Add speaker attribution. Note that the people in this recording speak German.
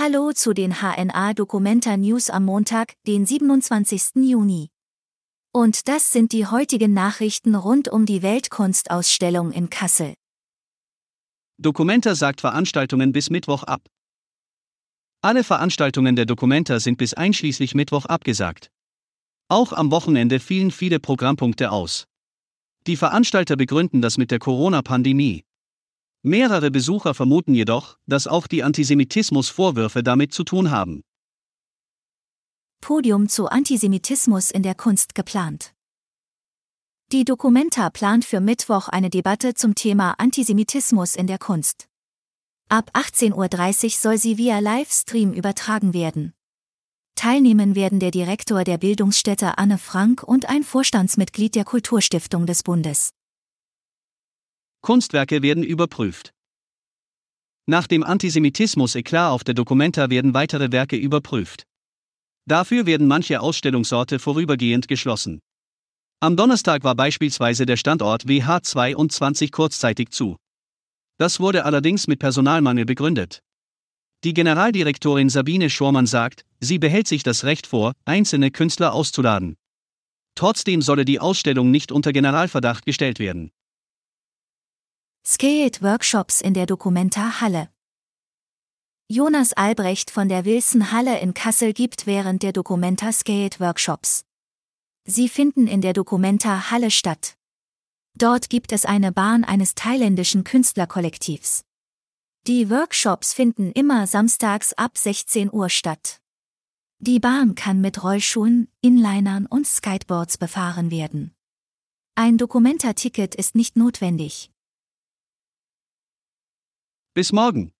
Speaker 1: Hallo zu den HNA Documenta News am Montag, den 27. Juni. Und das sind die heutigen Nachrichten rund um die Weltkunstausstellung in Kassel.
Speaker 2: Documenta sagt Veranstaltungen bis Mittwoch ab. Alle Veranstaltungen der Documenta sind bis einschließlich Mittwoch abgesagt. Auch am Wochenende fielen viele Programmpunkte aus. Die Veranstalter begründen das mit der Corona-Pandemie. Mehrere Besucher vermuten jedoch, dass auch die Antisemitismusvorwürfe damit zu tun haben.
Speaker 1: Podium zu Antisemitismus in der Kunst geplant. Die Documenta plant für Mittwoch eine Debatte zum Thema Antisemitismus in der Kunst. Ab 18.30 Uhr soll sie via Livestream übertragen werden. Teilnehmen werden der Direktor der Bildungsstätte Anne Frank und ein Vorstandsmitglied der Kulturstiftung des Bundes.
Speaker 2: Kunstwerke werden überprüft. Nach dem Antisemitismus-Eklat auf der Documenta werden weitere Werke überprüft. Dafür werden manche Ausstellungsorte vorübergehend geschlossen. Am Donnerstag war beispielsweise der Standort WH22 kurzzeitig zu. Das wurde allerdings mit Personalmangel begründet. Die Generaldirektorin Sabine Schormann sagt, sie behält sich das Recht vor, einzelne Künstler auszuladen. Trotzdem solle die Ausstellung nicht unter Generalverdacht gestellt werden.
Speaker 1: Skate-Workshops in der Documenta Halle. Jonas Albrecht von der Wilson Halle in Kassel gibt während der Documenta Skate-Workshops. Sie finden in der Documenta Halle statt. Dort gibt es eine Bahn eines thailändischen Künstlerkollektivs. Die Workshops finden immer samstags ab 16 Uhr statt. Die Bahn kann mit Rollschuhen, Inlinern und Skateboards befahren werden. Ein Dokumenta-Ticket ist nicht notwendig.
Speaker 2: Bis morgen.